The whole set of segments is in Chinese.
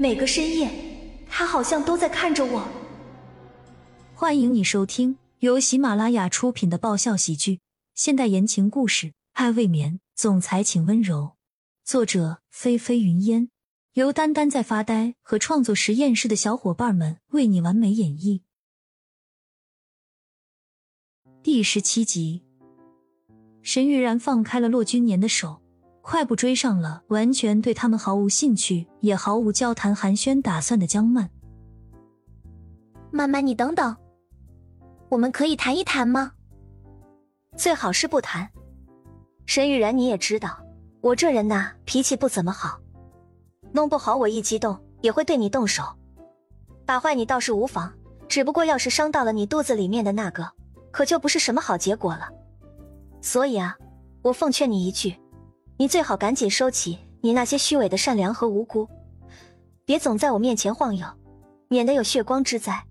每个深夜，他好像都在看着我。欢迎你收听由喜马拉雅出品的爆笑喜剧、现代言情故事《爱未眠》，总裁请温柔。作者：菲菲云烟，由丹丹在发呆和创作实验室的小伙伴们为你完美演绎。第十七集，沈玉然放开了骆君年的手。快步追上了完全对他们毫无兴趣，也毫无交谈寒暄打算的江曼。曼曼，你等等，我们可以谈一谈吗？最好是不谈。沈雨然，你也知道，我这人呐，脾气不怎么好，弄不好我一激动也会对你动手。打坏你倒是无妨，只不过要是伤到了你肚子里面的那个，可就不是什么好结果了。所以啊，我奉劝你一句。你最好赶紧收起你那些虚伪的善良和无辜，别总在我面前晃悠，免得有血光之灾，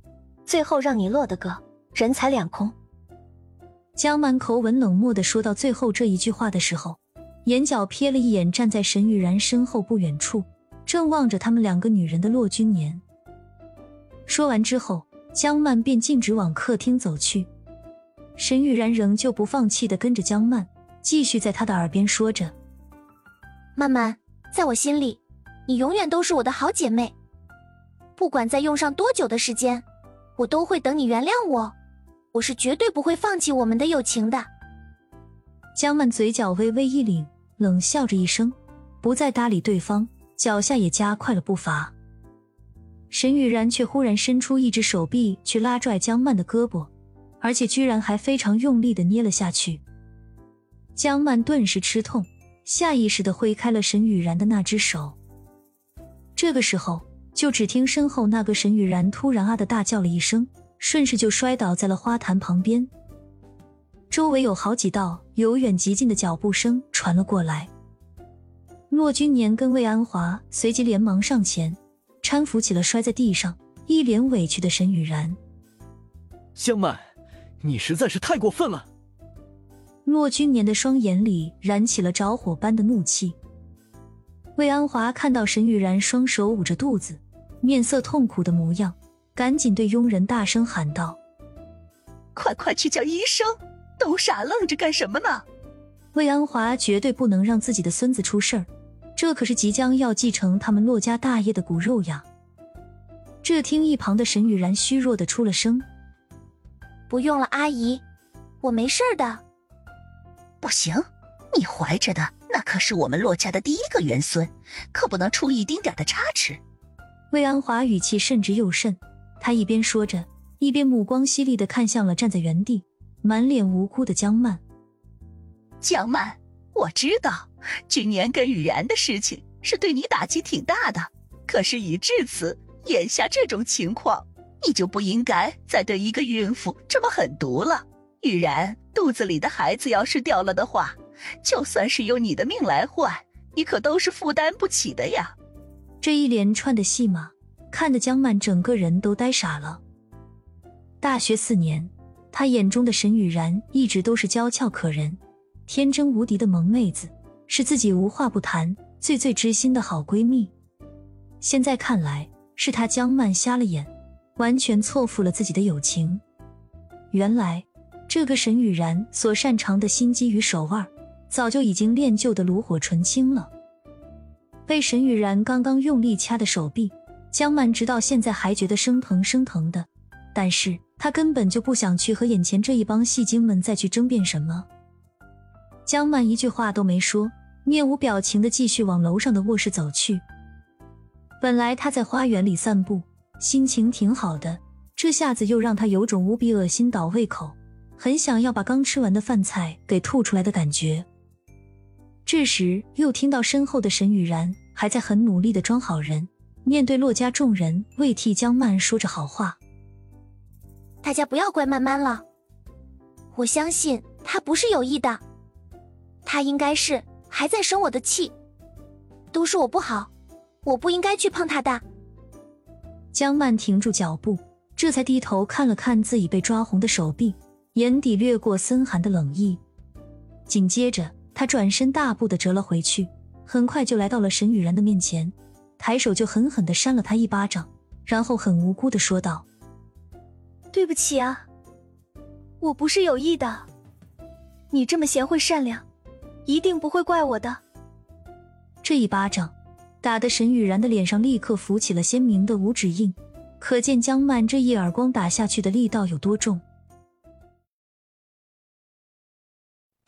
最后让你落得个人财两空。江满口吻冷漠的说到最后这一句话的时候，眼角瞥了一眼站在沈玉然身后不远处，正望着他们两个女人的骆君年。说完之后，江曼便径直往客厅走去，沈玉然仍旧不放弃的跟着江曼，继续在他的耳边说着。曼曼，在我心里，你永远都是我的好姐妹。不管再用上多久的时间，我都会等你原谅我。我是绝对不会放弃我们的友情的。江曼嘴角微微一凛，冷笑着一声，不再搭理对方，脚下也加快了步伐。沈雨然却忽然伸出一只手臂去拉拽江曼的胳膊，而且居然还非常用力的捏了下去。江曼顿时吃痛。下意识的挥开了沈雨然的那只手。这个时候，就只听身后那个沈雨然突然啊的大叫了一声，顺势就摔倒在了花坛旁边。周围有好几道由远及近的脚步声传了过来。骆君年跟魏安华随即连忙上前搀扶起了摔在地上一脸委屈的沈雨然。江曼，你实在是太过分了。骆君年的双眼里燃起了着火般的怒气。魏安华看到沈雨然双手捂着肚子，面色痛苦的模样，赶紧对佣人大声喊道：“快快去叫医生！都傻愣着干什么呢？”魏安华绝对不能让自己的孙子出事儿，这可是即将要继承他们骆家大业的骨肉呀。这听一旁的沈雨然虚弱的出了声：“不用了，阿姨，我没事的。”不行，你怀着的那可是我们骆家的第一个元孙，可不能出一丁点的差池。魏安华语气甚至又甚，他一边说着，一边目光犀利的看向了站在原地、满脸无辜的江曼。江曼，我知道君年跟雨然的事情是对你打击挺大的，可是已至此，眼下这种情况，你就不应该再对一个孕妇这么狠毒了。雨然肚子里的孩子要是掉了的话，就算是用你的命来换，你可都是负担不起的呀！这一连串的戏码，看得江曼整个人都呆傻了。大学四年，他眼中的沈雨然一直都是娇俏可人、天真无敌的萌妹子，是自己无话不谈、最最知心的好闺蜜。现在看来，是他江曼瞎了眼，完全错付了自己的友情。原来。这个沈雨然所擅长的心机与手腕，早就已经练就的炉火纯青了。被沈雨然刚刚用力掐的手臂，江曼直到现在还觉得生疼生疼的。但是她根本就不想去和眼前这一帮戏精们再去争辩什么。江曼一句话都没说，面无表情的继续往楼上的卧室走去。本来她在花园里散步，心情挺好的，这下子又让她有种无比恶心倒胃口。很想要把刚吃完的饭菜给吐出来的感觉。这时又听到身后的沈雨然还在很努力的装好人，面对洛家众人为替江曼说着好话。大家不要怪曼曼了，我相信她不是有意的，她应该是还在生我的气，都是我不好，我不应该去碰她的。江曼停住脚步，这才低头看了看自己被抓红的手臂。眼底掠过森寒的冷意，紧接着他转身大步的折了回去，很快就来到了沈雨然的面前，抬手就狠狠的扇了他一巴掌，然后很无辜的说道：“对不起啊，我不是有意的。你这么贤惠善良，一定不会怪我的。”这一巴掌打得沈雨然的脸上立刻浮起了鲜明的五指印，可见江曼这一耳光打下去的力道有多重。